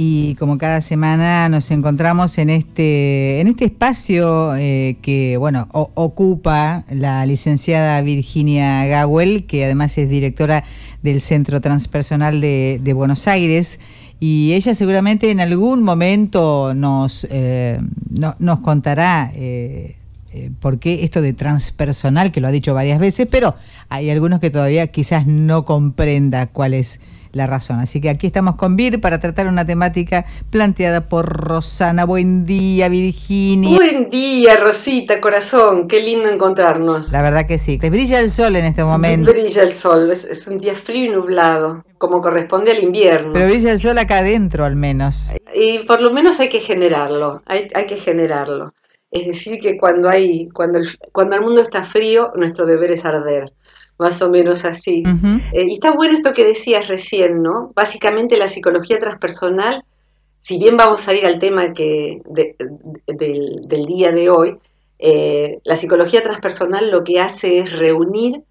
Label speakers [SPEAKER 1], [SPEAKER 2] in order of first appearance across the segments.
[SPEAKER 1] y como cada semana nos encontramos en este, en este espacio eh, que bueno ocupa la licenciada Virginia Gawel, que además es directora del Centro Transpersonal de, Buenos Aires. Y ella seguramente en algún momento nos, eh, nos contará eh, por qué esto de transpersonal, que lo ha dicho varias veces, pero hay algunos que todavía quizás no comprenda cuál es la razón. Así que aquí estamos con Vir para tratar una temática planteada por Rosana. Buen día, Virginia.
[SPEAKER 2] Buen día, Rosita, corazón. Qué lindo encontrarnos.
[SPEAKER 1] La verdad que sí. Te brilla el sol en este momento.
[SPEAKER 2] Brilla el sol. Es, un día frío y nublado, como corresponde al invierno.
[SPEAKER 1] Pero brilla el sol acá adentro, al menos.
[SPEAKER 2] Y por lo menos hay que generarlo. Hay, hay que generarlo. Es decir, que cuando hay, cuando el, cuando el mundo está frío, nuestro deber es arder más o menos así. Eh, y está bueno esto que decías recién, ¿no? Básicamente la psicología transpersonal, si bien vamos a ir al tema que del, día de hoy, eh, la psicología transpersonal lo que hace es reunir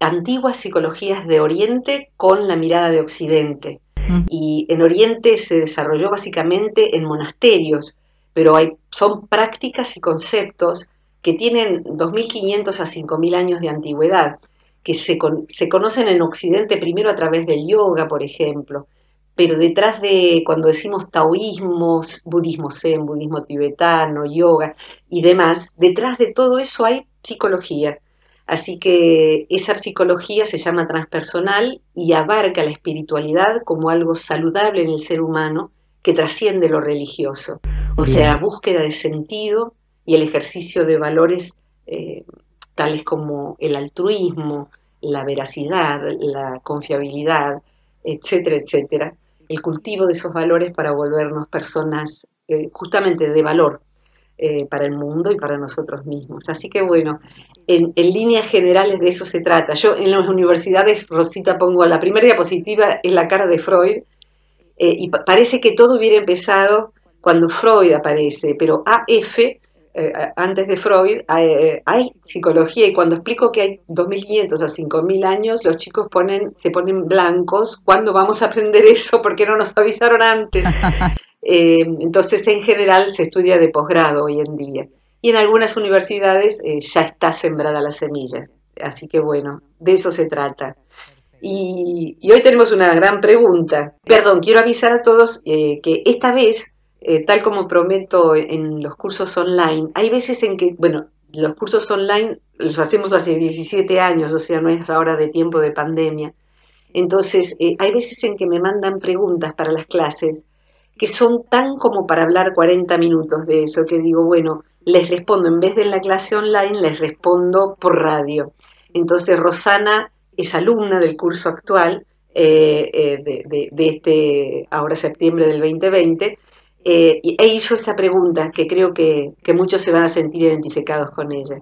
[SPEAKER 2] antiguas psicologías de Oriente con la mirada de Occidente. Y en Oriente se desarrolló básicamente en monasterios, pero hay, son prácticas y conceptos que tienen 2.500 a 5.000 años de antigüedad que se, se conocen en Occidente primero a través del yoga, por ejemplo, pero detrás de cuando decimos taoísmo, budismo zen, budismo tibetano, yoga y demás, detrás de todo eso hay psicología. Así que esa psicología se llama transpersonal y abarca la espiritualidad como algo saludable en el ser humano que trasciende lo religioso. O sea, búsqueda de sentido y el ejercicio de valores eh, tales como el altruismo, la veracidad, la confiabilidad, etcétera, etcétera, el cultivo de esos valores para volvernos personas eh, justamente de valor eh, para el mundo y para nosotros mismos. Así que bueno, en, líneas generales de eso se trata. Yo en las universidades, Rosita, pongo la primera diapositiva en la cara de Freud eh, y parece que todo hubiera empezado cuando Freud aparece, pero AF eh, antes de Freud, hay, hay, psicología y cuando explico que hay 2.500 a 5.000 años, los chicos ponen, se ponen blancos. ¿Cuándo vamos a aprender eso? ¿Por qué no nos avisaron antes? Eh, entonces, en general, se estudia de posgrado hoy en día. Y en algunas universidades eh, ya está sembrada la semilla. Así que bueno, de eso se trata. Y, hoy tenemos una gran pregunta. Perdón, quiero avisar a todos que esta vez eh, tal como prometo en los cursos online, hay veces en que, bueno, los cursos online los hacemos hace 17 años, o sea, no es ahora de tiempo de pandemia. Entonces, eh, hay veces en que me mandan preguntas para las clases que son tan como para hablar 40 minutos de eso, que digo, bueno, les respondo, en vez de en la clase online, les respondo por radio. Entonces, Rosana es alumna del curso actual eh, de, de, este, ahora septiembre del 2020, eh, e hizo esta pregunta que creo que, muchos se van a sentir identificados con ella.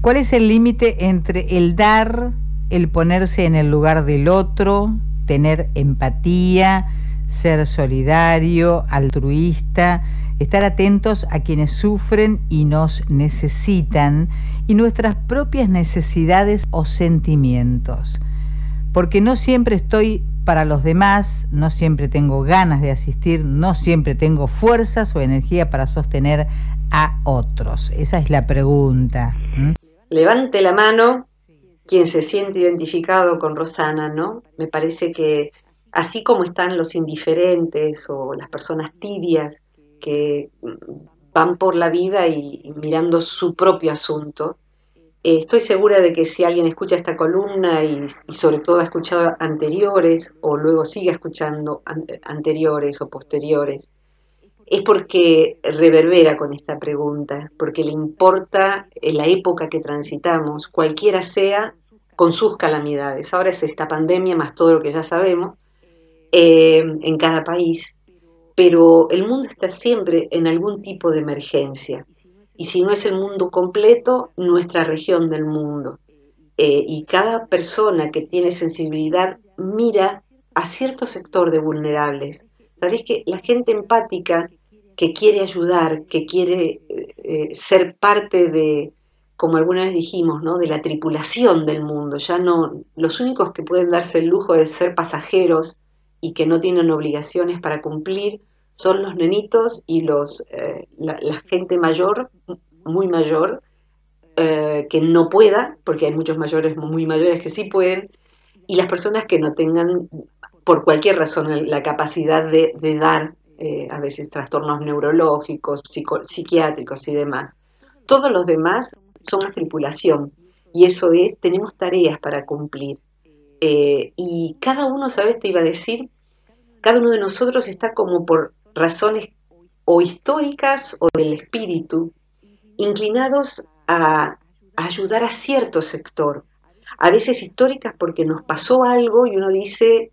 [SPEAKER 1] ¿Cuál es el límite entre el dar, el ponerse en el lugar del otro, tener empatía, ser solidario, altruista, estar atentos a quienes sufren y nos necesitan y nuestras propias necesidades o sentimientos? Porque no siempre estoy para los demás, no siempre tengo ganas de asistir, no siempre tengo fuerzas o energía para sostener a otros. Esa es la pregunta.
[SPEAKER 2] Levante la mano quien se siente identificado con Rosana, ¿no? Me parece que así como están los indiferentes o las personas tibias que van por la vida y mirando su propio asunto, eh, estoy segura de que si alguien escucha esta columna y, sobre todo ha escuchado anteriores o luego sigue escuchando anteriores o posteriores, es porque reverbera con esta pregunta, porque le importa en la época que transitamos, cualquiera sea, con sus calamidades. Ahora es esta pandemia más todo lo que ya sabemos eh, en cada país, pero el mundo está siempre en algún tipo de emergencia y si no es el mundo completo, nuestra región del mundo. eh, y cada persona que tiene sensibilidad mira a cierto sector de vulnerables. Sabéis que la gente empática que quiere ayudar, que quiere eh, ser parte de, como alguna vez dijimos, ¿no? de la tripulación del mundo. Ya no, los únicos que pueden darse el lujo de ser pasajeros y que no tienen obligaciones para cumplir son los nenitos y los, eh, la, gente mayor, muy mayor, que no pueda, porque hay muchos mayores muy mayores que sí pueden, y las personas que no tengan, por cualquier razón, la capacidad de, dar eh, a veces trastornos neurológicos, psiquiátricos y demás. Todos los demás somos tripulación y eso es, tenemos tareas para cumplir. Eh, y cada uno, ¿sabes? Te iba a decir, cada uno de nosotros está como por razones o históricas o del espíritu, inclinados a, ayudar a cierto sector. A veces históricas porque nos pasó algo y uno dice,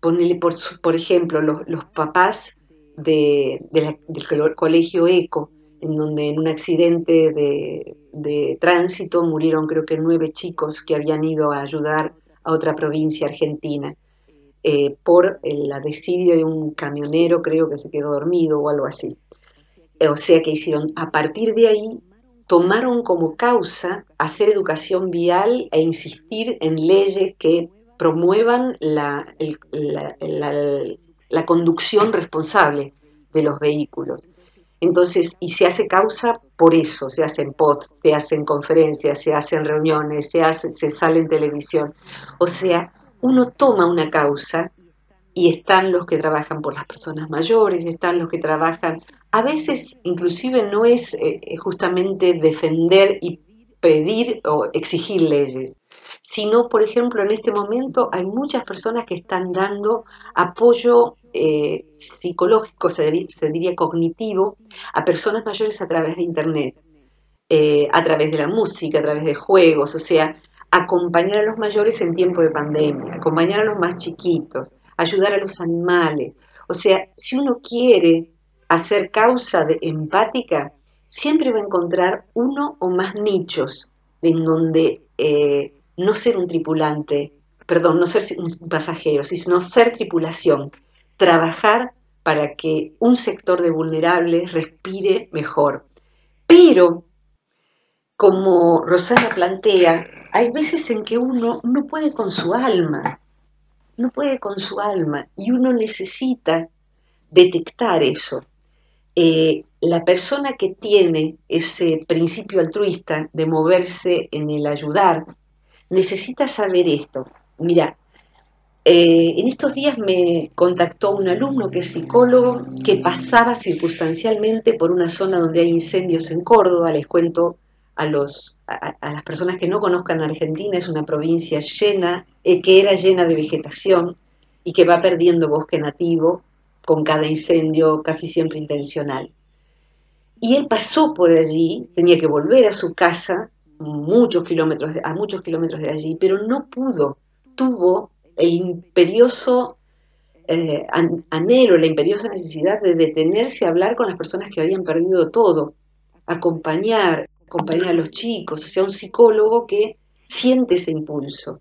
[SPEAKER 2] ponele por, por ejemplo, los, papás de, del colegio ECO, en donde en un accidente de, tránsito murieron creo que nueve chicos que habían ido a ayudar a otra provincia argentina eh, por la desidia de un camionero, creo que se quedó dormido o algo así. O sea que hicieron, a partir de ahí, tomaron como causa hacer educación vial e insistir en leyes que promuevan la, la, conducción responsable de los vehículos. Entonces, y se hace causa por eso, se hacen posts, se hacen conferencias, se hacen reuniones, se, hace, se sale en televisión. O sea, uno toma una causa y están los que trabajan por las personas mayores, están los que trabajan, a veces inclusive no es eh, justamente defender y pedir o exigir leyes, sino, por ejemplo, en este momento hay muchas personas que están dando apoyo eh, psicológico, se, diría cognitivo, a personas mayores a través de Internet, eh, a través de la música, a través de juegos, o sea, acompañar a los mayores en tiempo de pandemia, acompañar a los más chiquitos, ayudar a los animales. O sea, si uno quiere hacer causa de empática, siempre va a encontrar uno o más nichos en donde eh, no ser un tripulante, perdón, no ser un pasajero, sino ser tripulación, trabajar para que un sector de vulnerables respire mejor. Pero, como Rosana plantea, hay veces en que uno no puede con su alma, no puede con su alma y uno necesita detectar eso. Eh, la persona que tiene ese principio altruista de moverse en el ayudar, necesita saber esto. Mira, eh, en estos días me contactó un alumno que es psicólogo que pasaba circunstancialmente por una zona donde hay incendios en Córdoba. Les cuento a, los, a, las personas que no conozcan Argentina, es una provincia llena, eh, que era llena de vegetación y que va perdiendo bosque nativo con cada incendio casi siempre intencional. Y él pasó por allí, tenía que volver a su casa muchos kilómetros, a muchos kilómetros de allí, pero no pudo, tuvo el imperioso eh, anhelo, la imperiosa necesidad de detenerse a hablar con las personas que habían perdido todo, acompañar, acompañar a los chicos, o sea, un psicólogo que siente ese impulso.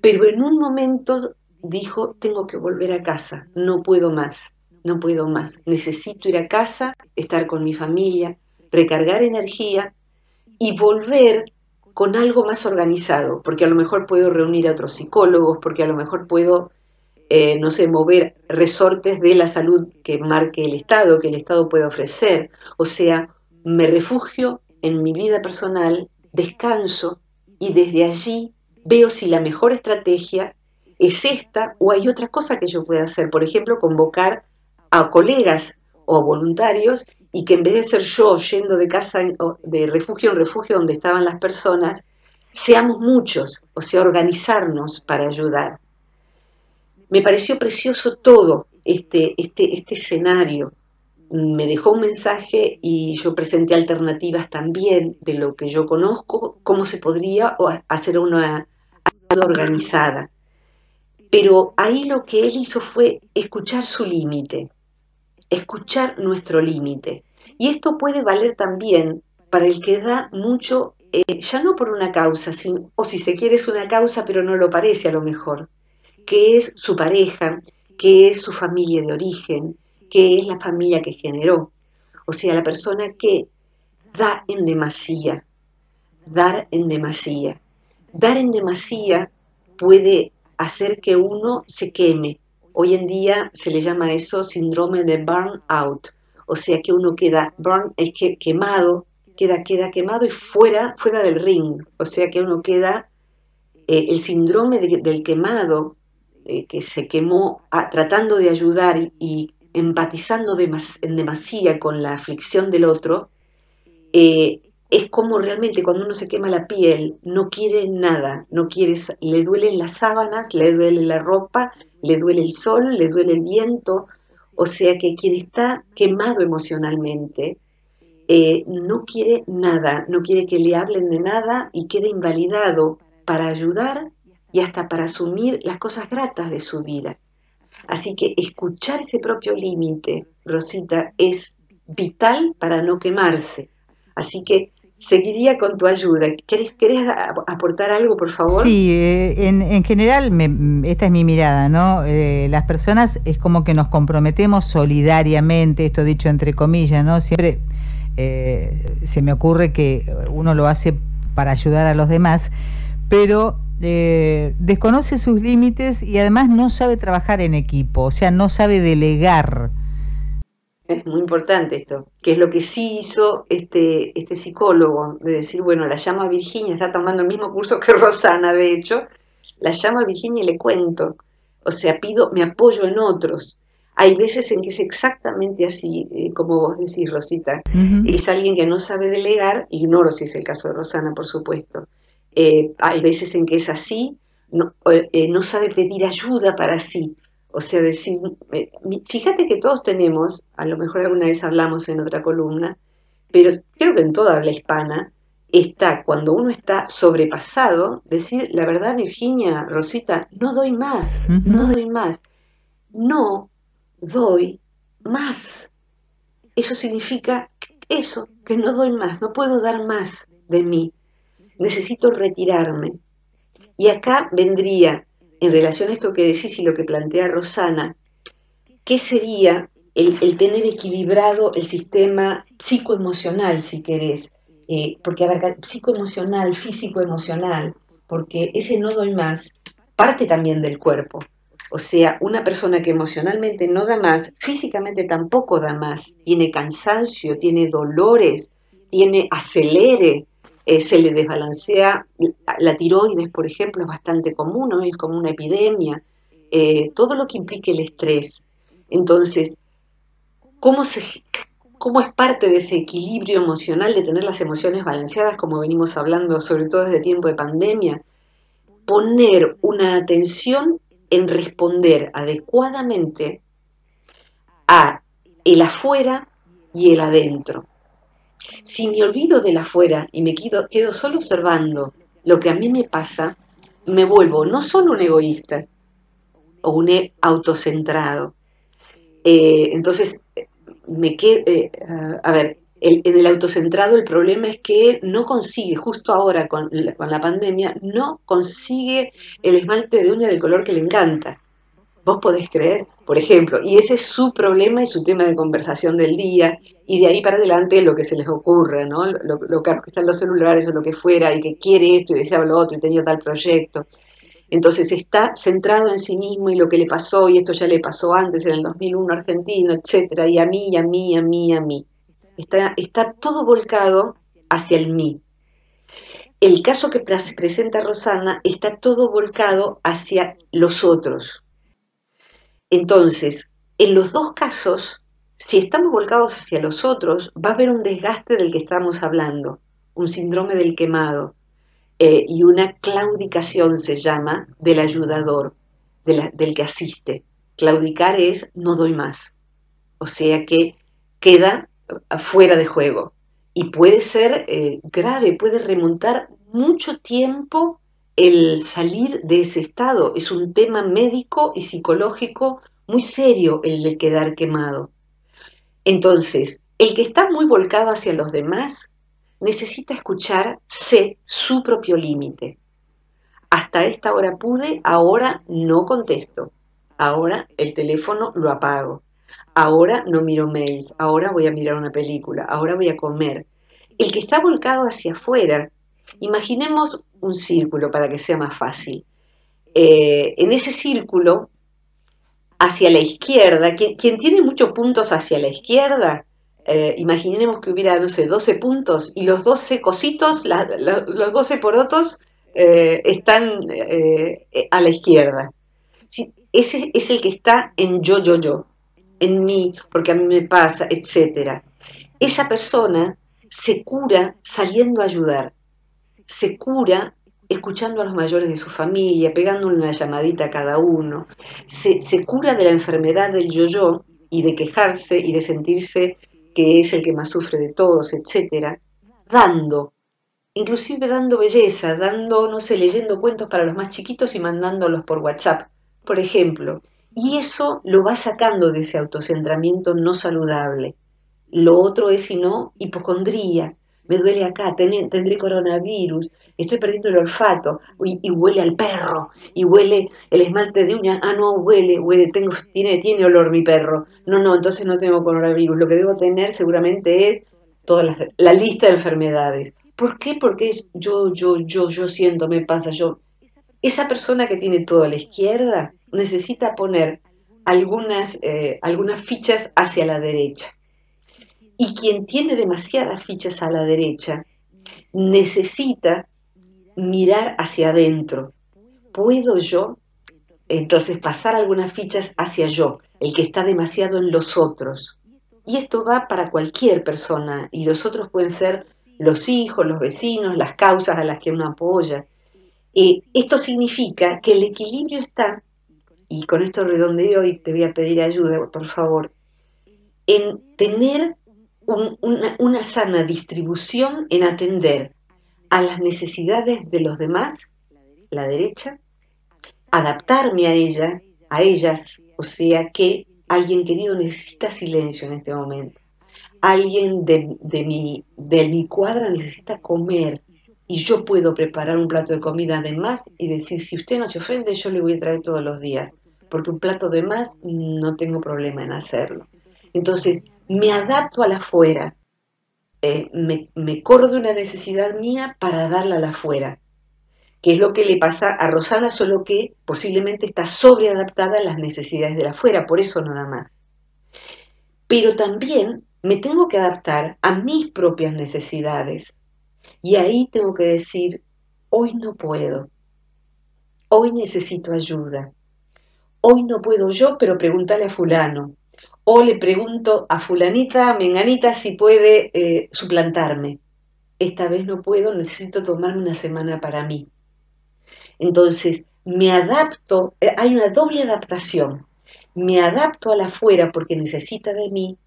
[SPEAKER 2] Pero en un momento dijo, tengo que volver a casa, no puedo más, no puedo más, necesito ir a casa, estar con mi familia, recargar energía y volver con algo más organizado, porque a lo mejor puedo reunir a otros psicólogos, porque a lo mejor puedo, eh, no sé, mover resortes de la salud que marque el Estado, que el Estado puede ofrecer. O sea, me refugio en mi vida personal, descanso y desde allí veo si la mejor estrategia es esta o hay otra cosa que yo pueda hacer. Por ejemplo, convocar a colegas o voluntarios y que en vez de ser yo yendo de casa, de refugio en refugio donde estaban las personas, seamos muchos, o sea, organizarnos para ayudar. Me pareció precioso todo este, este, este escenario. Me dejó un mensaje y yo presenté alternativas también de lo que yo conozco, cómo se podría hacer una organizada. Pero ahí lo que él hizo fue escuchar su límite, escuchar nuestro límite. Y esto puede valer también para el que da mucho eh, ya no por una causa, o si se quiere es una causa pero no lo parece a lo mejor, que es su pareja, que es su familia de origen, que es la familia que generó. O sea, la persona que da en demasía, dar en demasía. Dar en demasía puede hacer que uno se queme. Hoy en día se le llama eso síndrome de burnout, o sea que uno queda burn, es que quemado, queda, queda quemado y fuera, fuera del ring, o sea que uno queda eh, el síndrome del quemado, eh, que se quemó ah, tratando de ayudar y, empatizando en demasía con la aflicción del otro, eh, es como realmente cuando uno se quema la piel, no quiere nada, no quiere, le duelen las sábanas, le duele la ropa, le duele el sol, le duele el viento, o sea que quien está quemado emocionalmente eh, no quiere nada, no quiere que le hablen de nada y queda invalidado para ayudar y hasta para asumir las cosas gratas de su vida. Así que escuchar ese propio límite, Rosita, es vital para no quemarse. Así que seguiría con tu ayuda. ¿Querés, aportar algo, por favor?
[SPEAKER 1] Sí, eh, en, general, esta es mi mirada, ¿no? Eh, las personas es como que nos comprometemos solidariamente, esto dicho entre comillas, ¿no? Siempre eh, se me ocurre que uno lo hace para ayudar a los demás, pero desconoce sus límites y además no sabe trabajar en equipo, o sea, no sabe delegar.
[SPEAKER 2] Es muy importante esto, que es lo que sí hizo este, este psicólogo, de decir, bueno, la llamo a Virginia, está tomando el mismo curso que Rosana, de hecho, la llamo a Virginia y le cuento, o sea, pido, me apoyo en otros. Hay veces en que es exactamente así, eh, como vos decís, Rosita. Es alguien que no sabe delegar, ignoro si es el caso de Rosana, por supuesto. Eh, hay veces en que es así, no, eh, no sabe pedir ayuda para sí. O sea, decir, eh, fíjate que todos tenemos, a lo mejor alguna vez hablamos en otra columna, pero creo que en toda habla hispana está cuando uno está sobrepasado, decir, la verdad, Virginia, Rosita, no doy más, no doy más. No doy más. Eso significa eso, que no doy más, no puedo dar más de mí. Necesito retirarme. Y acá vendría en relación a esto que decís y lo que plantea Rosana, ¿qué sería el, tener equilibrado el sistema psicoemocional, si querés? Eh, porque abarca psicoemocional, físico-emocional, porque ese no doy más parte también del cuerpo. O sea, una persona que emocionalmente no da más, físicamente tampoco da más, tiene cansancio, tiene dolores, tiene acelere, eh, se le desbalancea, la tiroides, por ejemplo, es bastante común, ¿no? es como una epidemia, eh, todo lo que implique el estrés. Entonces, ¿cómo, se, ¿cómo es parte de ese equilibrio emocional de tener las emociones balanceadas, como venimos hablando, sobre todo desde tiempo de pandemia? Poner una atención en responder adecuadamente a el afuera y el adentro. Si me olvido del afuera y me quedo, quedo solo observando lo que a mí me pasa, me vuelvo no solo un egoísta o un e, autocentrado. Eh, entonces, me quedo, eh, a ver, en el autocentrado el problema es que no consigue, justo ahora con con la pandemia, no consigue el esmalte de uña del color que le encanta. Vos podés creer, por ejemplo, y ese es su problema y su tema de conversación del día, y de ahí para adelante lo que se les ocurra, ¿no? Lo, lo que están los celulares o lo que fuera, y que quiere esto y desea lo otro y tenía tal proyecto. Entonces está centrado en sí mismo y lo que le pasó, y esto ya le pasó antes en el 2001 argentino, etcétera, y a mí, y a mí, y a mí, y a mí. Está, está todo volcado hacia el mí. El caso que presenta Rosana está todo volcado hacia los otros, entonces, en los dos casos, si estamos volcados hacia los otros, va a haber un desgaste del que estamos hablando, un síndrome del quemado eh, y una claudicación se llama del ayudador, del que asiste. Claudicar es no doy más, o sea que queda fuera de juego y puede ser eh, grave, puede remontar mucho tiempo el salir de ese estado. Es un tema médico y psicológico muy serio el de quedar quemado. Entonces, el que está muy volcado hacia los demás necesita escucharse su propio límite. Hasta esta hora pude, ahora no contesto. Ahora el teléfono lo apago. Ahora no miro mails, ahora voy a mirar una película, ahora voy a comer. El que está volcado hacia afuera, imaginemos un círculo para que sea más fácil. Eh, en ese círculo, hacia la izquierda, quien, tiene muchos puntos hacia la izquierda, eh, imaginemos que hubiera, no sé, 12 puntos y los 12 cositos, los 12 porotos eh, están a la izquierda. ese es el que está en yo, yo, yo, en mí, porque a mí me pasa, etc. Esa persona se cura saliendo a ayudar, se cura escuchando a los mayores de su familia, pegándole una llamadita a cada uno, se, cura de la enfermedad del yo-yo y de quejarse y de sentirse que es el que más sufre de todos, etcétera, dando, inclusive dando belleza, dando, no sé, leyendo cuentos para los más chiquitos y mandándolos por WhatsApp, por ejemplo. Y eso lo va sacando de ese autocentramiento no saludable. Lo otro es, si no, hipocondría, me duele acá, tendré coronavirus, estoy perdiendo el olfato, y, huele al perro, y huele el esmalte de uña, ah, no, huele, huele, tengo, tiene, tiene olor mi perro, no, no, entonces no tengo coronavirus, lo que debo tener seguramente es toda la, lista de enfermedades. ¿Por qué? Porque yo, yo, yo, yo siento, me pasa, yo. Esa persona que tiene todo a la izquierda necesita poner algunas, eh, algunas fichas hacia la derecha y quien tiene demasiadas fichas a la derecha necesita mirar hacia adentro. ¿Puedo yo entonces pasar algunas fichas hacia yo, el que está demasiado en los otros? Y esto va para cualquier persona y los otros pueden ser los hijos, los vecinos, las causas a las que uno apoya. Eh, esto significa que el equilibrio está, y con esto redondeo y te voy a pedir ayuda, por favor, en tener una, sana distribución en atender a las necesidades de los demás, la derecha, adaptarme a ella, a ellas, o sea que alguien querido necesita silencio en este momento. Alguien de, mi, de mi cuadra necesita comer y yo puedo preparar un plato de comida de más y decir, si usted no se ofende, yo le voy a traer todos los días, porque un plato de más no tengo problema en hacerlo. Entonces, me adapto a la afuera, eh, me, me corro de una necesidad mía para darla a la afuera, que es lo que le pasa a Rosana, solo que posiblemente está sobreadaptada a las necesidades de la afuera, por eso nada más. Pero también me tengo que adaptar a mis propias necesidades. Y ahí tengo que decir, hoy no puedo, hoy necesito ayuda, hoy no puedo yo, pero pregúntale a fulano, o le pregunto a fulanita, menganita, si puede eh, suplantarme. Esta vez no puedo, necesito tomarme una semana para mí. Entonces, me adapto, eh, hay una doble adaptación. Me adapto a la afuera porque necesita de mí,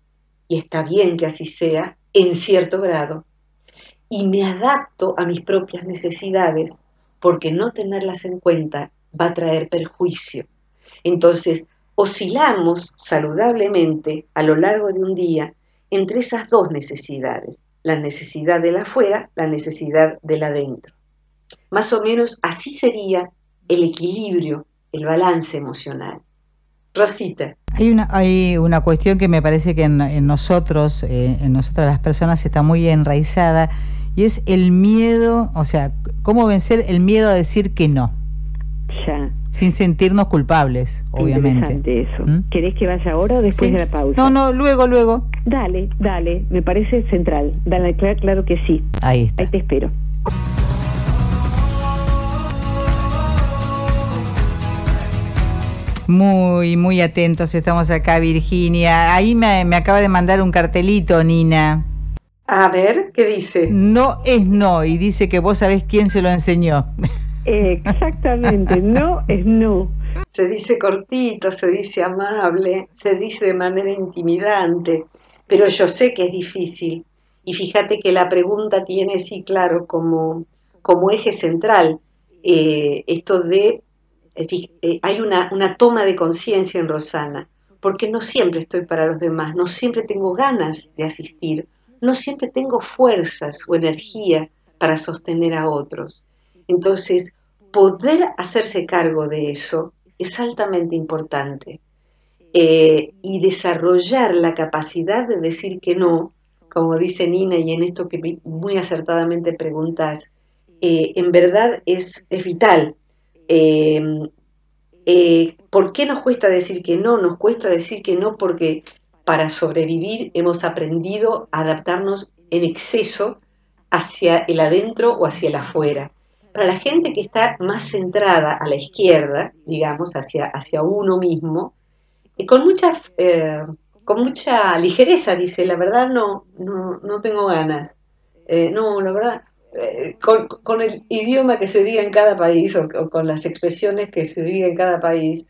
[SPEAKER 2] y está bien que así sea, en cierto grado, y me adapto a mis propias necesidades porque no tenerlas en cuenta va a traer perjuicio. Entonces, oscilamos saludablemente a lo largo de un día entre esas dos necesidades, la necesidad de la afuera, la necesidad de la adentro. Más o menos así sería el equilibrio, el balance emocional. Rosita.
[SPEAKER 1] Hay una, hay una cuestión que me parece que en, nosotros, eh, en nosotras las personas, está muy enraizada y es el miedo, o sea, cómo vencer el miedo a decir que no. Ya. Sin sentirnos culpables, obviamente.
[SPEAKER 3] Interesante eso. ¿Mm? ¿Querés que vaya ahora o después de la pausa?
[SPEAKER 1] No, no, luego, luego.
[SPEAKER 3] Dale, dale, me parece central. Dale, claro, claro que sí.
[SPEAKER 1] Ahí está.
[SPEAKER 3] Ahí te espero.
[SPEAKER 1] Muy, muy atentos estamos acá, Virginia. Ahí me, me acaba de mandar un cartelito, Nina.
[SPEAKER 2] A ver, ¿qué dice?
[SPEAKER 1] No es no, y dice que vos sabés quién se lo enseñó.
[SPEAKER 3] Exactamente, no es no.
[SPEAKER 2] Se dice cortito, se dice amable, se dice de manera intimidante, pero yo sé que es difícil. Y fíjate que la pregunta tiene, sí, claro, como, como eje central eh, esto de, eh, eh, hay una, una toma de conciencia en Rosana, porque no siempre estoy para los demás, no siempre tengo ganas de asistir, no siempre tengo fuerzas o energía para sostener a otros. Entonces, poder hacerse cargo de eso es altamente importante. Eh, y desarrollar la capacidad de decir que no, como dice Nina, y en esto que muy acertadamente preguntas, eh, en verdad es, vital. Eh, ¿Por qué nos cuesta decir que no? Nos cuesta decir que no porque para sobrevivir hemos aprendido a adaptarnos en exceso hacia el adentro o hacia el afuera. Para la gente que está más centrada a la izquierda, digamos, hacia, hacia uno mismo, y con mucha, eh, con mucha ligereza dice, la verdad no, no, tengo ganas. Eh, no, la verdad, eh, con, el idioma que se diga en cada país o, con las expresiones que se diga en cada país,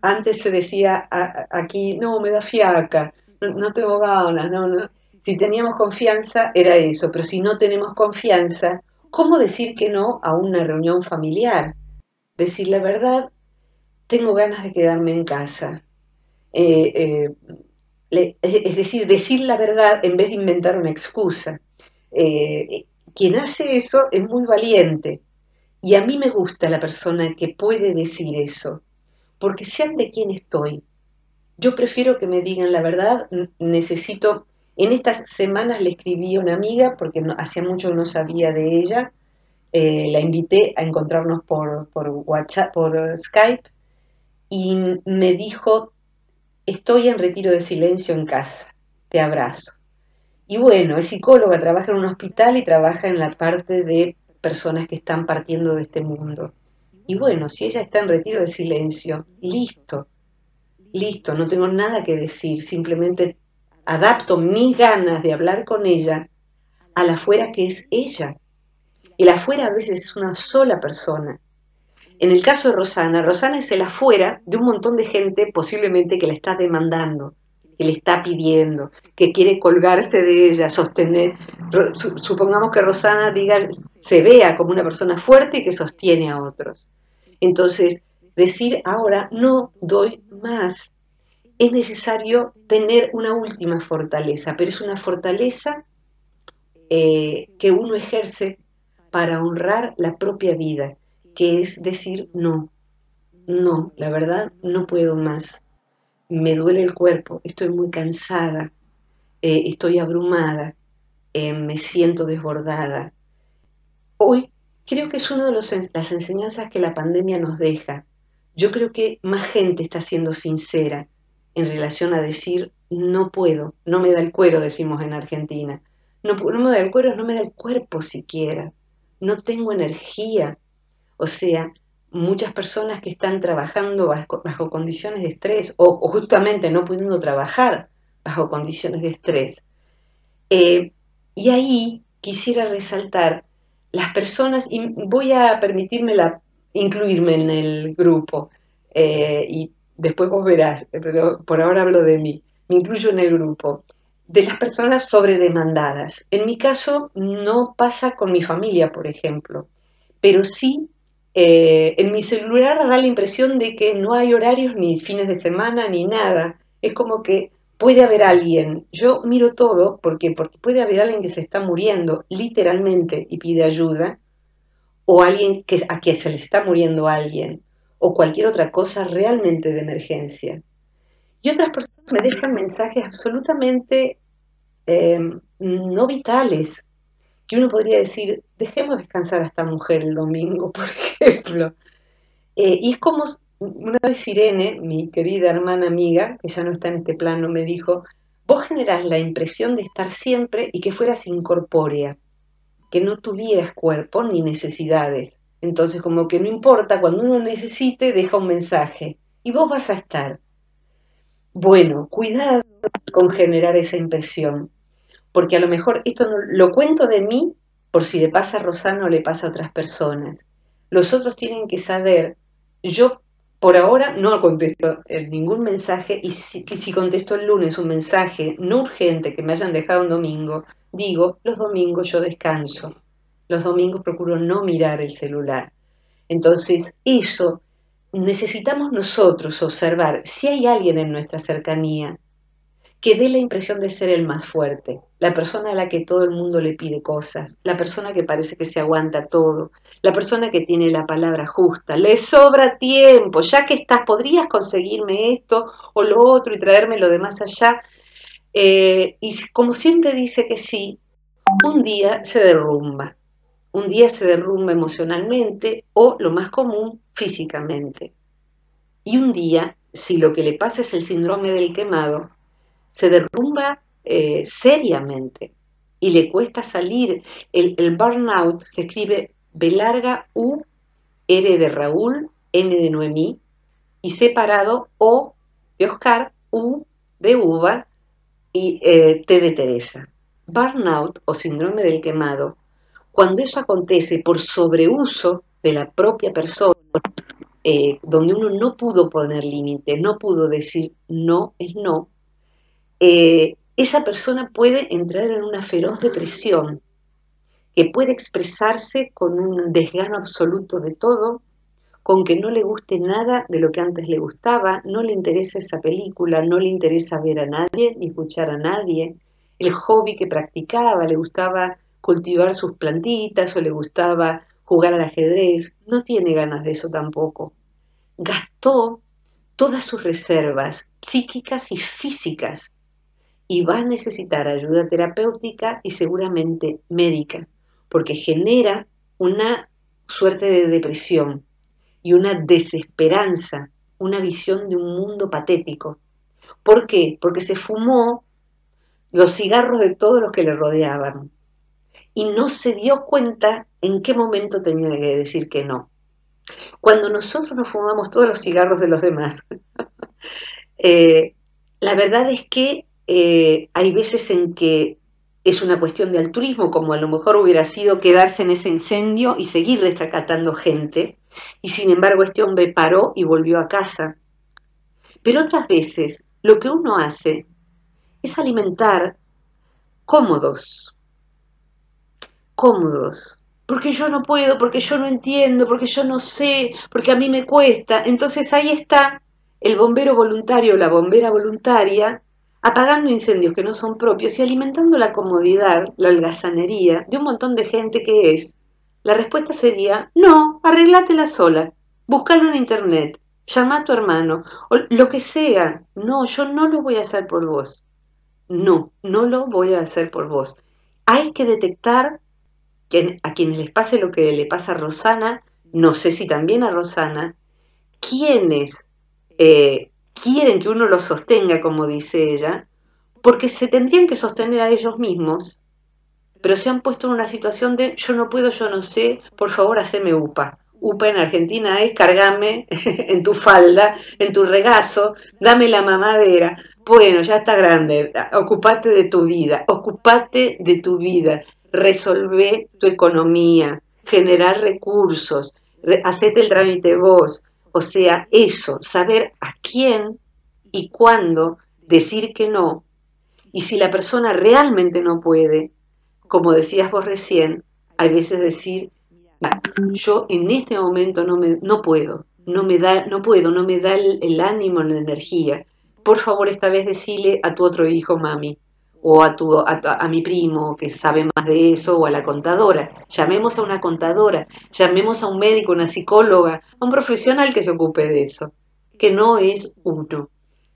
[SPEAKER 2] antes se decía aquí, no, me da fiaca, no, no tengo ganas, no, no si teníamos confianza era eso, pero si no tenemos confianza, ¿cómo decir que no a una reunión familiar? Decir la verdad, tengo ganas de quedarme en casa. Eh, eh, es decir, decir la verdad en vez de inventar una excusa. Eh, quien hace eso es muy valiente. Y a mí me gusta la persona que puede decir eso, porque sean de quién estoy. Yo prefiero que me digan la verdad, necesito en estas semanas le escribí a una amiga, porque no, hacía mucho que no sabía de ella, eh, la invité a encontrarnos por, por WhatsApp, por Skype, y me dijo, estoy en retiro de silencio en casa, te abrazo. Y bueno, es psicóloga, trabaja en un hospital y trabaja en la parte de personas que están partiendo de este mundo. Y bueno, si ella está en retiro de silencio, listo, listo, no tengo nada que decir, simplemente adapto mis ganas de hablar con ella a la afuera que es ella. El afuera a veces es una sola persona. En el caso de Rosana, Rosana es el afuera de un montón de gente posiblemente que le está demandando, que le está pidiendo, que quiere colgarse de ella, sostener. Supongamos que Rosana diga, se vea como una persona fuerte y que sostiene a otros. Entonces, decir ahora no doy más, es necesario tener una última fortaleza, pero es una fortaleza eh, que uno ejerce para honrar la propia vida, que es decir, no, no, la verdad no puedo más, me duele el cuerpo, estoy muy cansada, eh, estoy abrumada, eh, me siento desbordada. Hoy creo que es una de las enseñanzas que la pandemia nos deja. Yo creo que más gente está siendo sincera, en relación a decir no puedo, no me da el cuero, decimos en Argentina. No, no me da el cuero, no me da el cuerpo siquiera. No tengo energía. O sea, muchas personas que están trabajando bajo, condiciones de estrés o, justamente no pudiendo trabajar bajo condiciones de estrés. Eh, y ahí quisiera resaltar las personas, y voy a permitirme incluirme en el grupo, eh, y después vos verás, pero por ahora hablo de mí, me incluyo en el grupo, de las personas sobredemandadas. En mi caso no pasa con mi familia, por ejemplo, pero sí eh, en mi celular da la impresión de que no hay horarios ni fines de semana ni nada. Es como que puede haber alguien, yo miro todo porque, porque puede haber alguien que se está muriendo literalmente y pide ayuda, o alguien que, a quien se le está muriendo alguien, o cualquier otra cosa realmente de emergencia. Y otras personas me dejan mensajes absolutamente em, no vitales, que uno podría decir, dejemos descansar a esta mujer el domingo, por ejemplo. Eh, y es como una vez Irene, mi querida hermana amiga, que ya no está en este plano, me dijo, vos generás la impresión de estar siempre y que fueras incorpórea, que no tuvieras cuerpo ni necesidades. Entonces, como que no importa, cuando uno necesite, deja un mensaje y vos vas a estar. Bueno, cuidado con generar esa impresión, porque a lo mejor esto no, lo cuento de mí por si le pasa a Rosana o le pasa a otras personas. Los otros tienen que saber, yo por ahora no contesto ningún mensaje y si, si contesto el lunes un mensaje no urgente que me hayan dejado un domingo, digo, los domingos yo descanso los domingos procuro no mirar el celular. Entonces, eso necesitamos nosotros observar si hay alguien en nuestra cercanía que dé la impresión de ser el más fuerte, la persona a la que todo el mundo le pide cosas, la persona que parece que se aguanta todo, la persona que tiene la palabra justa, le sobra tiempo, ya que estás, podrías conseguirme esto o lo otro y traerme lo de más allá. Eh, y como siempre dice que sí, un día se derrumba, un día se derrumba emocionalmente o, lo más común, físicamente. Y un día, si lo que le pasa es el síndrome del quemado, se derrumba eh, seriamente y le cuesta salir. El, burnout se escribe B larga U, R de Raúl, N de Noemí y separado O de Oscar, U de uva y eh, T de Teresa. Burnout o síndrome del quemado, cuando eso acontece por sobreuso de la propia persona, eh, donde uno no pudo poner límites, no pudo decir no es no, eh, esa persona puede entrar en una feroz depresión que puede expresarse con un desgano absoluto de todo, con que no le guste nada de lo que antes le gustaba, no le interesa esa película, no le interesa ver a nadie ni escuchar a nadie, el hobby que practicaba, le gustaba cultivar sus plantitas o le gustaba jugar al ajedrez, no tiene ganas de eso tampoco. Gastó todas sus reservas psíquicas y físicas y va a necesitar ayuda terapéutica y seguramente médica, porque genera una suerte de depresión y una desesperanza, una visión de un mundo patético. ¿Por qué? Porque se fumó los cigarros de todos los que le rodeaban y no se dio cuenta en qué momento tenía que decir que no. Cuando nosotros nos fumamos todos los cigarros de los demás, eh, la verdad es que eh, hay veces en que es una cuestión de altruismo, como a lo mejor hubiera sido quedarse en ese incendio y seguir rescatando gente, y sin embargo este hombre paró y volvió a casa. Pero otras veces lo que uno hace es alimentar cómodos, porque yo no puedo, porque yo no entiendo, porque yo no sé, porque a mí me cuesta. Entonces ahí está el bombero voluntario, la bombera voluntaria, apagando incendios que no son propios y alimentando la comodidad, la holgazanería de un montón de gente que es. La respuesta sería, no, arreglátela sola, búscalo en internet, llama a tu hermano, o lo que sea. No, yo no lo voy a hacer por vos. No, no lo voy a hacer por vos. Hay que detectar a quienes les pase lo que le pasa a Rosana, no sé si también a Rosana, quienes eh, quieren que uno los sostenga, como dice ella, porque se tendrían que sostener a ellos mismos, pero se han puesto en una situación de yo no puedo, yo no sé, por favor, haceme UPA. UPA en Argentina es cargame en tu falda, en tu regazo, dame la mamadera. Bueno, ya está grande, ocupate de tu vida, ocupate de tu vida, resolve tu economía, generar recursos, hacete el trámite vos, o sea, eso, saber a quién y cuándo decir que no. Y si la persona realmente no puede, como decías vos recién, hay veces decir, yo en este momento no, me, no puedo, no me da, no puedo, no me da el, el ánimo, la energía. Por favor, esta vez decile a tu otro hijo, mami, o a, tu, a, mi primo que sabe más de eso, o a la contadora. Llamemos a una contadora, llamemos a un médico, una psicóloga, a un profesional que se ocupe de eso, que no es uno.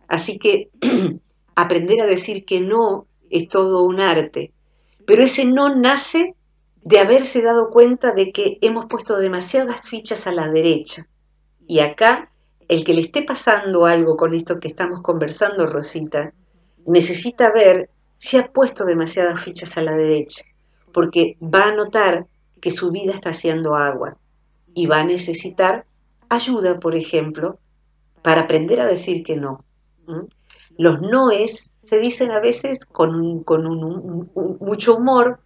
[SPEAKER 2] Así que aprender a decir que no es todo un arte, pero ese no nace de haberse dado cuenta de que hemos puesto demasiadas fichas a la derecha. Y acá, el que le esté pasando algo con esto que estamos conversando, Rosita, necesita ver se ha puesto demasiadas fichas a la derecha, porque va a notar que su vida está haciendo agua y va a necesitar ayuda, por ejemplo, para aprender a decir que no. Los noes se dicen a veces con, con un, mucho humor,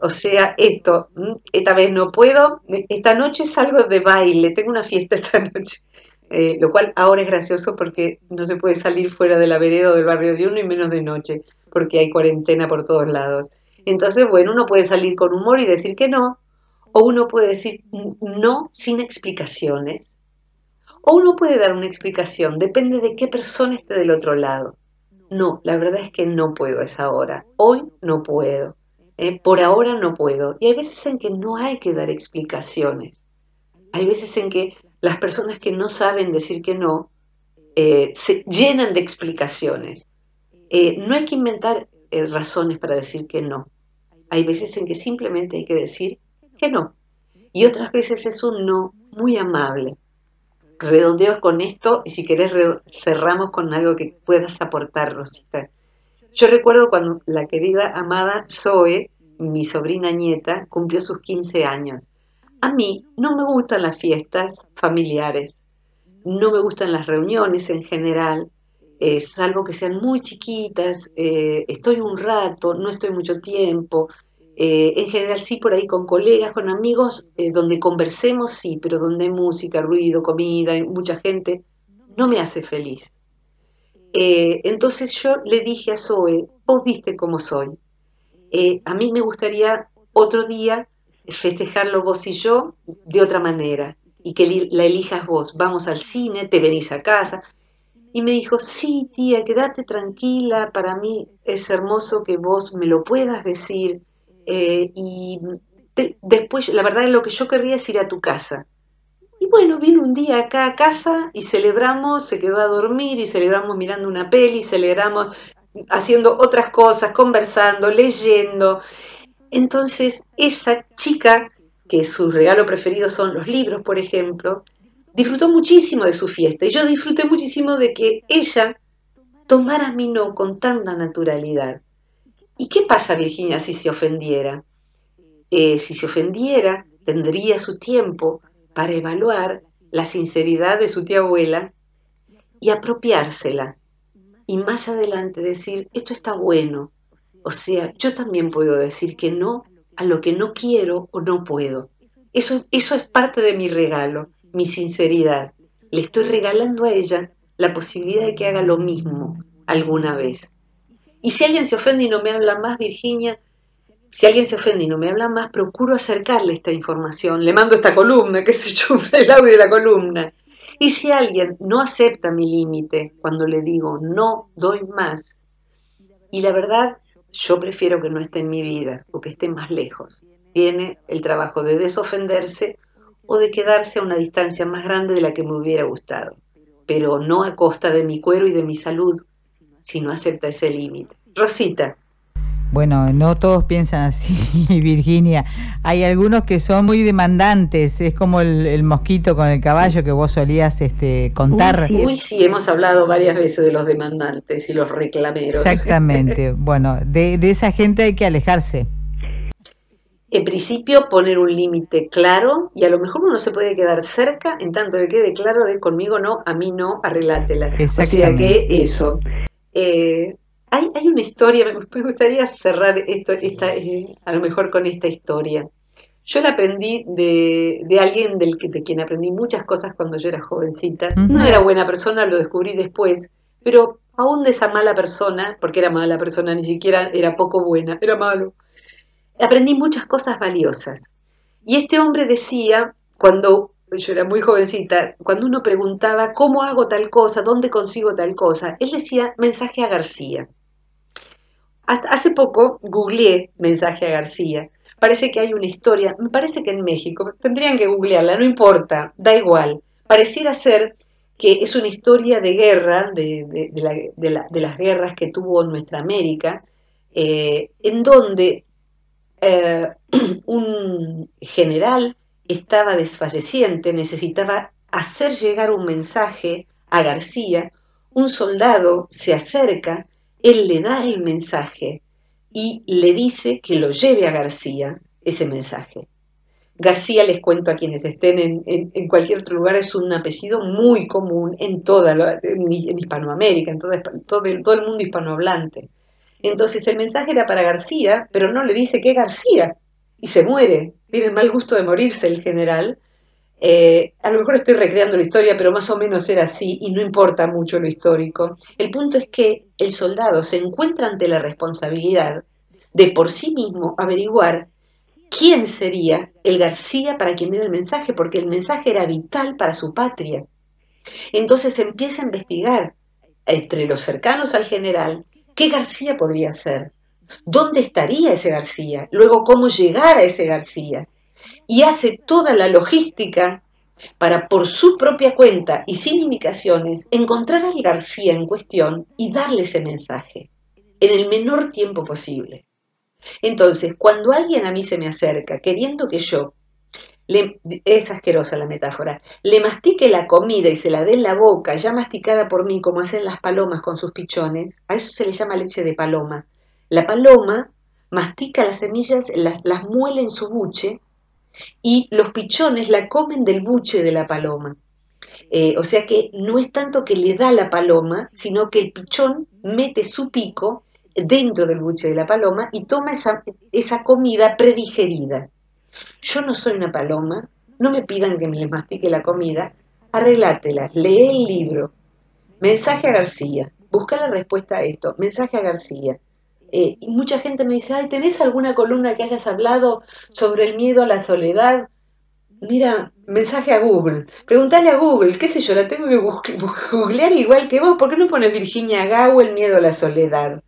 [SPEAKER 2] o sea, esto, esta vez no puedo, esta noche salgo de baile, tengo una fiesta esta noche. Eh, lo cual ahora es gracioso porque no se puede salir fuera de la vereda o del barrio de uno y menos de noche porque hay cuarentena por todos lados. Entonces, bueno, uno puede salir con humor y decir que no, o uno puede decir no sin explicaciones, o uno puede dar una explicación, depende de qué persona esté del otro lado. no, la verdad es que no puedo a esa hora, hoy no puedo, ¿eh? por ahora no puedo. Y hay veces en que no hay que dar explicaciones, hay veces en que las personas que no saben decir que no eh, se llenan de explicaciones. Eh, no hay que inventar razones para decir que no. Hay veces en que simplemente hay que decir que no. Y otras veces es un no muy amable. Redondeo con esto y si querés cerramos con algo que puedas aportar, Rosita. Yo recuerdo cuando la querida amada Zoe, mi sobrina nieta, cumplió sus 15 años. A mí no me gustan las fiestas familiares, no me gustan las reuniones en general, eh, salvo que sean muy chiquitas, eh, estoy un rato, no estoy mucho tiempo, eh, en general sí, por ahí con colegas, con amigos, donde conversemos sí, pero donde hay música, ruido, comida, mucha gente, no me hace feliz. Entonces yo le dije a Zoe, vos viste cómo soy. a mí me gustaría otro día festejarlo vos y yo de otra manera y que la elijas vos. Vamos al cine, te venís a casa. Y me dijo, sí, tía, quédate tranquila, para mí es hermoso que vos me lo puedas decir. Eh, y después, la verdad, lo que yo querría es ir a tu casa. Y bueno, vino un día acá a casa y celebramos, se quedó a dormir y celebramos mirando una peli, celebramos haciendo otras cosas, conversando, leyendo. Entonces, esa chica, que su regalo preferido son los libros, por ejemplo, disfrutó muchísimo de su fiesta. Y yo disfruté muchísimo de que ella tomara mi no con tanta naturalidad. ¿Y qué pasa, Virginia, si se ofendiera? Eh, si se ofendiera, tendría su tiempo para evaluar la sinceridad de su tía abuela y apropiársela. Y más adelante decir, esto está bueno. O sea, yo también puedo decir que no a lo que no quiero o no puedo. Eso, eso es parte de mi regalo, mi sinceridad. Le estoy regalando a ella la posibilidad de que haga lo mismo alguna vez. Y si alguien se ofende y no me habla más, Virginia, si alguien se ofende y no me habla más, procuro acercarle esta información, le mando esta columna, que se yo, el audio de la columna. Y si alguien no acepta mi límite cuando le digo no doy más, y la verdad, yo prefiero que no esté en mi vida o que esté más lejos, tiene el trabajo de desofenderse o de quedarse a una distancia más grande de la que me hubiera gustado, pero no a costa de mi cuero y de mi salud, si no acepta ese límite. Rosita.
[SPEAKER 1] Bueno, no todos piensan así, Virginia. Hay algunos que son muy demandantes. Es como el, mosquito con el caballo que vos solías este, contar.
[SPEAKER 2] Uy sí. hemos hablado varias veces de los demandantes y los reclameros.
[SPEAKER 1] Exactamente. bueno, de, de esa gente hay que alejarse.
[SPEAKER 2] En principio, poner un límite claro y a lo mejor uno se puede quedar cerca en tanto que quede claro de conmigo no, a mí no, arreglátela. O sea que eso. Eh, hay, hay, una historia, me, gustaría cerrar esto, esta, eh, a lo mejor con esta historia. Yo la aprendí de, de alguien del que, de quien aprendí muchas cosas cuando yo era jovencita. No era buena persona, lo descubrí después, pero aún de esa mala persona, porque era mala persona, ni siquiera era poco buena, era malo, aprendí muchas cosas valiosas. Y este hombre decía, cuando yo era muy jovencita, cuando uno preguntaba cómo hago tal cosa, dónde consigo tal cosa, él decía mensaje a García. hace poco googleé mensaje a García. Parece que hay una historia, me parece que en México, tendrían que googlearla, no importa, da igual. Pareciera ser que es una historia de guerra, de, las guerras que tuvo nuestra América, eh, en donde eh, un general estaba desfalleciente, necesitaba hacer llegar un mensaje a García, un soldado se acerca, él le da el mensaje y le dice que lo lleve a García ese mensaje. García, les cuento a quienes estén en, cualquier otro lugar, es un apellido muy común en toda en, Hispanoamérica, en todo, el mundo hispanohablante. Entonces el mensaje era para García, pero no le dice que García, y se muere. Tiene mal gusto de morirse el general. Eh, a lo mejor estoy recreando la historia, pero más o menos era así y no importa mucho lo histórico. El punto es que el soldado se encuentra ante la responsabilidad de por sí mismo averiguar quién sería el García para quien diera el mensaje, porque el mensaje era vital para su patria. Entonces empieza a investigar entre los cercanos al general, ¿qué García podría ser? ¿Dónde estaría ese García? Luego, ¿cómo llegar a ese García? Y hace toda la logística para, por su propia cuenta y sin indicaciones, encontrar al García en cuestión y darle ese mensaje en el menor tiempo posible. Entonces, cuando alguien a mí se me acerca queriendo que yo, es asquerosa la metáfora, le mastique la comida y se la dé en la boca, ya masticada por mí, como hacen las palomas con sus pichones, a eso se le llama leche de paloma. La paloma mastica las semillas, las, las muele en su buche y los pichones la comen del buche de la paloma. Eh, o sea que no es tanto que le da la paloma, sino que el pichón mete su pico dentro del buche de la paloma y toma esa, esa comida predigerida. Yo no soy una paloma, no me pidan que me les mastique la comida, arreglátelas, lee el libro. Mensaje a García, busca la respuesta a esto, mensaje a García. Eh, y mucha gente me dice, ay, ¿tenés alguna columna que hayas hablado sobre el miedo a la soledad? Mira, mensaje a Google. Preguntale a Google, qué sé yo, la tengo que googlear igual que vos. ¿Por qué no pones Virginia Gao el miedo a la soledad?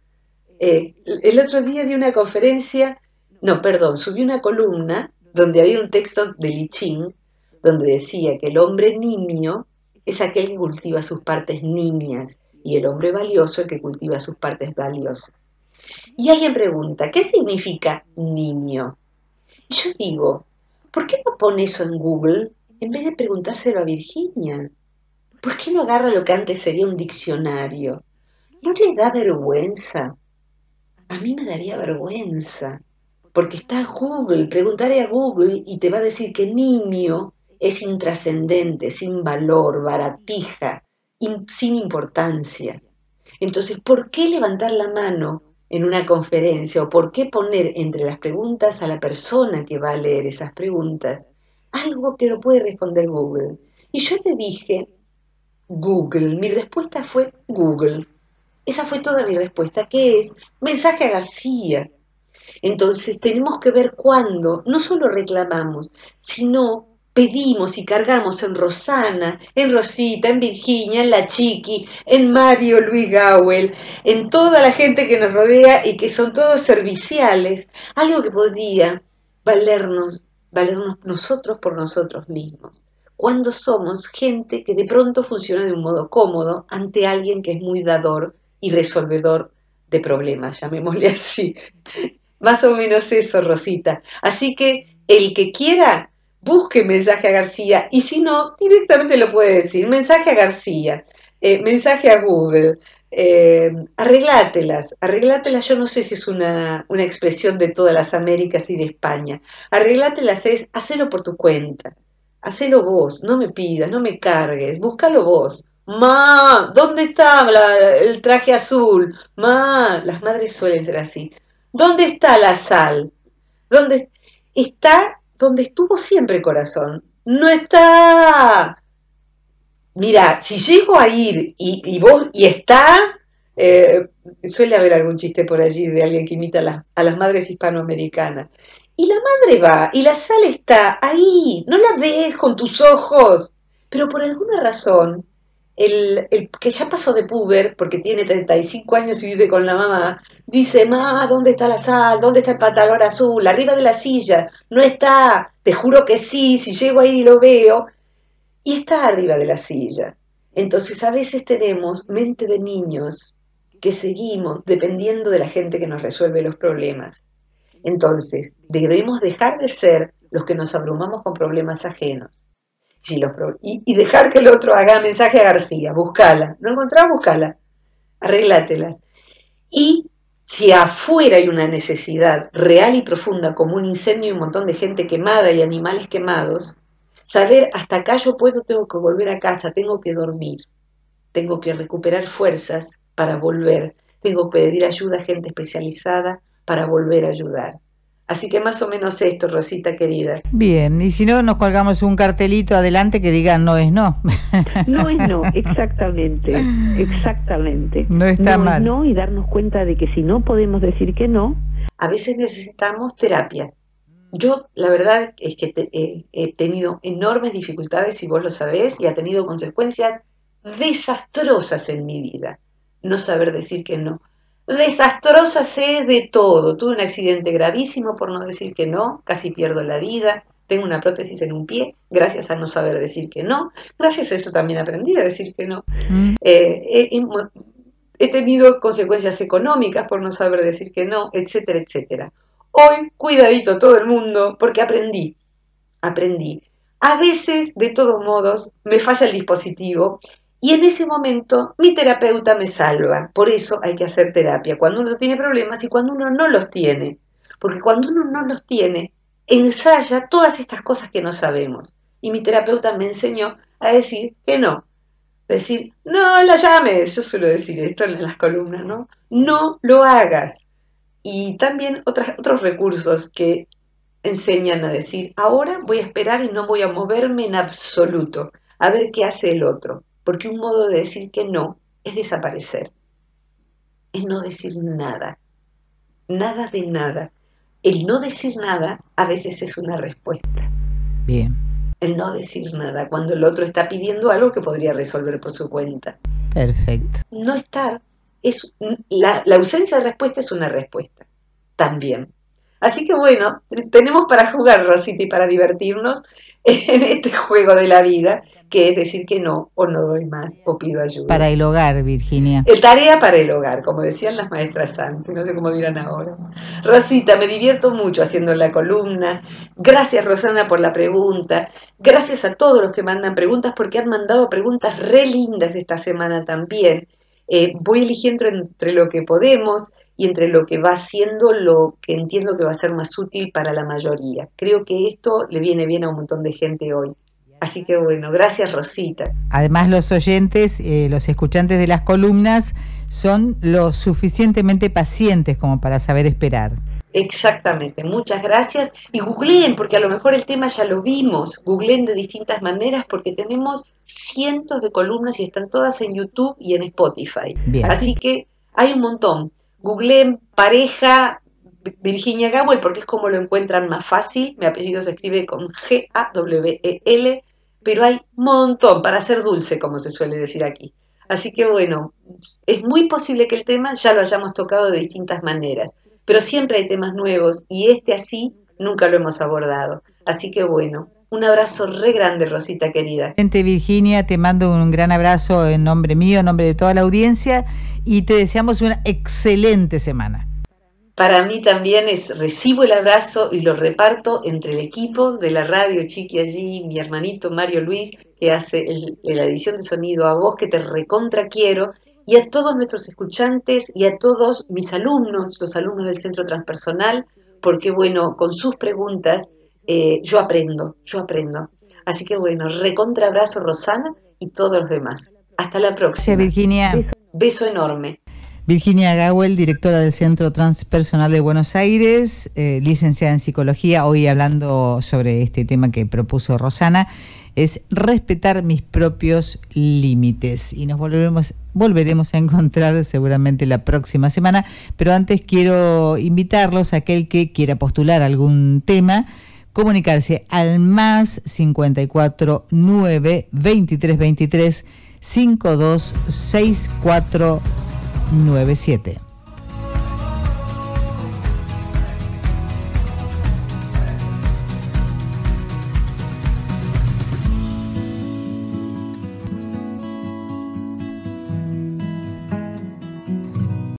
[SPEAKER 2] Eh, el otro día di una conferencia, no, perdón, subí una columna donde había un texto de Lichín donde decía que el hombre nimio es aquel que cultiva sus partes niñas y el hombre valioso el que cultiva sus partes valiosas. Y alguien pregunta, ¿qué significa niño? Y yo digo, ¿por qué no pone eso en Google en vez de preguntárselo a Virginia? ¿Por qué no agarra lo que antes sería un diccionario? ¿No le da vergüenza? A mí me daría vergüenza, porque está Google, preguntaré a Google y te va a decir que niño es intrascendente, sin valor, baratija, sin importancia. Entonces, ¿por qué levantar la mano en una conferencia o por qué poner entre las preguntas a la persona que va a leer esas preguntas algo que no puede responder Google. Y yo le dije, Google, mi respuesta fue Google. Esa fue toda mi respuesta, que es mensaje a García. Entonces tenemos que ver cuándo no solo reclamamos, sino pedimos y cargamos en Rosana, en Rosita, en Virginia, en La Chiqui, en Mario Luis Gawel, en toda la gente que nos rodea y que son todos serviciales, algo que podría valernos, valernos nosotros por nosotros mismos. Cuando somos gente que de pronto funciona de un modo cómodo ante alguien que es muy dador y resolvedor de problemas, llamémosle así. Más o menos eso, Rosita. Así que el que quiera busque mensaje a García y si no, directamente lo puede decir, mensaje a García, eh, mensaje a Google, eh, arreglátelas, arreglátelas, yo no sé si es una, una, expresión de todas las Américas y de España, arreglátelas es hacelo por tu cuenta, hacelo vos, no me pidas, no me cargues, búscalo vos. Ma, ¿dónde está el traje azul? Ma, las madres suelen ser así. ¿Dónde está la sal? ¿Dónde está donde estuvo siempre el corazón. No está. Mira, si llego a ir y, vos y está, eh, suele haber algún chiste por allí de alguien que imita a las, a las madres hispanoamericanas. Y la madre va y la sal está ahí, no la ves con tus ojos, pero por alguna razón el, que ya pasó de puber, porque tiene 35 años y vive con la mamá, dice, ma, ¿dónde está la sal? ¿Dónde está el pantalón azul? Arriba de la silla. No está. Te juro que sí, si llego ahí y lo veo. Y está arriba de la silla. Entonces a veces tenemos mente de niños que seguimos dependiendo de la gente que nos resuelve los problemas. Entonces, debemos dejar de ser los que nos abrumamos con problemas ajenos y, dejar que el otro haga mensaje a García, buscala. ¿No encontrás? Buscala. Arreglátelas. Y si afuera hay una necesidad real y profunda, como un incendio y un montón de gente quemada y animales quemados, saber hasta acá yo puedo, tengo que volver a casa, tengo que dormir, tengo que recuperar fuerzas para volver, tengo que pedir ayuda a gente especializada para volver a ayudar. Así que más o menos esto, Rosita querida.
[SPEAKER 1] Bien, y si no, nos colgamos un cartelito adelante que diga no es no.
[SPEAKER 3] No es no, exactamente, exactamente.
[SPEAKER 1] No está no mal.
[SPEAKER 3] Es no y darnos cuenta de que si no podemos decir que no.
[SPEAKER 2] A veces necesitamos terapia. Yo, la verdad es que he tenido enormes dificultades, si vos lo sabés, y ha tenido consecuencias desastrosas en mi vida. No saber decir que no. Desastrosas es de todo. Tuve un accidente gravísimo por no decir que no, casi pierdo la vida. Tengo una prótesis en un pie gracias a no saber decir que no. Gracias a eso también aprendí a decir que no. Mm. Eh, he tenido consecuencias económicas por no saber decir que no, etcétera, etcétera. Hoy, cuidadito todo el mundo, porque aprendí, aprendí. A veces, de todos modos, me falla el dispositivo y en ese momento mi terapeuta me salva. Por eso hay que hacer terapia cuando uno tiene problemas y cuando uno no los tiene. Porque cuando uno no los tiene, ensaya todas estas cosas que no sabemos. Y mi terapeuta me enseñó a decir que no, decir, no la llames, yo suelo decir esto en las columnas, ¿no? No lo hagas. Y también otros recursos que enseñan a decir, ahora voy a esperar y no voy a moverme en absoluto, a ver qué hace el otro, porque un modo de decir que no es desaparecer, es no decir nada, nada de nada. El no decir nada a veces es una respuesta.
[SPEAKER 1] Bien
[SPEAKER 2] el no decir nada cuando el otro está pidiendo algo que podría resolver por su cuenta.
[SPEAKER 1] Perfecto.
[SPEAKER 2] No estar, es la, la ausencia de respuesta es una respuesta también. Así que bueno, tenemos para jugar, Rosita, y para divertirnos en este juego de la vida, que es decir que no, o no doy más, o pido ayuda.
[SPEAKER 1] Para el hogar, Virginia.
[SPEAKER 2] El tarea para el hogar, como decían las maestras antes, no sé cómo dirán ahora. Rosita, me divierto mucho haciendo la columna. Gracias, Rosana, por la pregunta. Gracias a todos los que mandan preguntas, porque han mandado preguntas re lindas esta semana también. Eh, voy eligiendo entre lo que podemos y entre lo que va siendo lo que entiendo que va a ser más útil para la mayoría. Creo que esto le viene bien a un montón de gente hoy. Así que bueno, gracias Rosita.
[SPEAKER 1] Además los oyentes, eh, los escuchantes de las columnas son lo suficientemente pacientes como para saber esperar.
[SPEAKER 2] Exactamente, muchas gracias. Y googleen, porque a lo mejor el tema ya lo vimos. Googleen de distintas maneras porque tenemos cientos de columnas y están todas en YouTube y en Spotify. Así que hay un montón. Googleen pareja Virginia Gawel porque es como lo encuentran más fácil. Mi apellido se escribe con G-A-W-E-L, pero hay un montón para ser dulce, como se suele decir aquí. Así que bueno, es muy posible que el tema ya lo hayamos tocado de distintas maneras pero siempre hay temas nuevos y este así nunca lo hemos abordado. Así que bueno, un abrazo re grande, Rosita querida.
[SPEAKER 1] Virginia, te mando un gran abrazo en nombre mío, en nombre de toda la audiencia y te deseamos una excelente semana.
[SPEAKER 2] Para mí también es, recibo el abrazo y lo reparto entre el equipo de la radio Chiqui allí, mi hermanito Mario Luis, que hace la edición de sonido, a vos que te recontra quiero, y a todos nuestros escuchantes y a todos mis alumnos, los alumnos del Centro Transpersonal, porque bueno, con sus preguntas eh, yo aprendo, yo aprendo. Así que bueno, recontra abrazo Rosana y todos los demás. Hasta la próxima.
[SPEAKER 1] Gracias, Virginia.
[SPEAKER 2] Beso enorme.
[SPEAKER 1] Virginia Gawel, directora del Centro Transpersonal de Buenos Aires, eh, licenciada en psicología, hoy hablando sobre este tema que propuso Rosana es respetar mis propios límites. Y nos volveremos, volveremos a encontrar seguramente la próxima semana, pero antes quiero invitarlos a aquel que quiera postular algún tema, comunicarse al más 54 9 23 23 52 64 97.